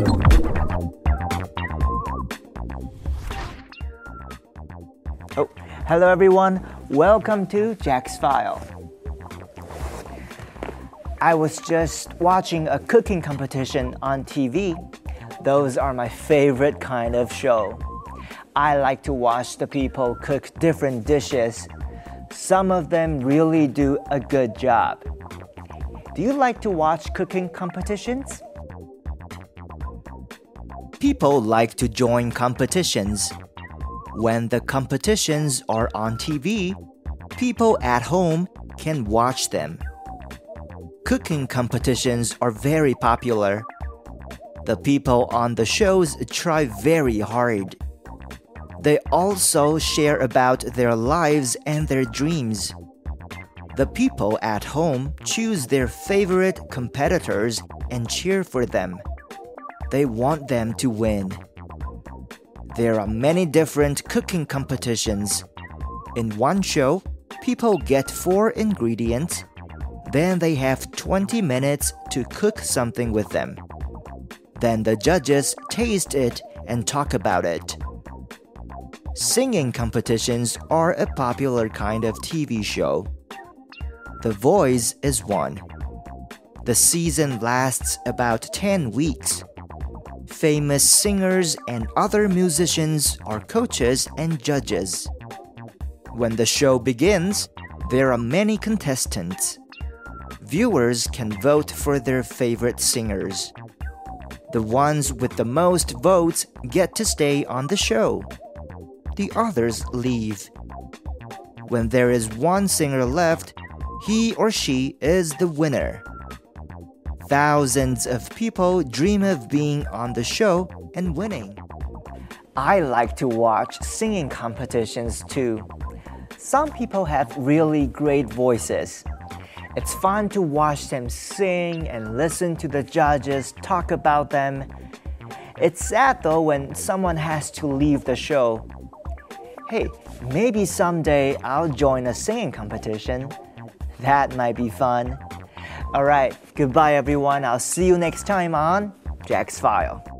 Oh, hello everyone. Welcome to Jack's File. I was just watching a cooking competition on TV. Those are my favorite kind of show. I like to watch the people cook different dishes. Some of them really do a good job. Do you like to watch cooking competitions? People like to join competitions. When the competitions are on TV, people at home can watch them. Cooking competitions are very popular. The people on the shows try very hard. They also share about their lives and their dreams. The people at home choose their favorite competitors and cheer for them. They want them to win. There are many different cooking competitions. In one show, people get four ingredients, then they have 20 minutes to cook something with them. Then the judges taste it and talk about it. Singing competitions are a popular kind of TV show. The Voice is one. The season lasts about 10 weeks famous singers and other musicians are coaches and judges. When the show begins, there are many contestants. Viewers can vote for their favorite singers. The ones with the most votes get to stay on the show. The others leave. When there is one singer left, he or she is the winner. Thousands of people dream of being on the show and winning. I like to watch singing competitions too. Some people have really great voices. It's fun to watch them sing and listen to the judges talk about them. It's sad though when someone has to leave the show. Hey, maybe someday I'll join a singing competition. That might be fun. All right, goodbye everyone. I'll see you next time on Jack's File.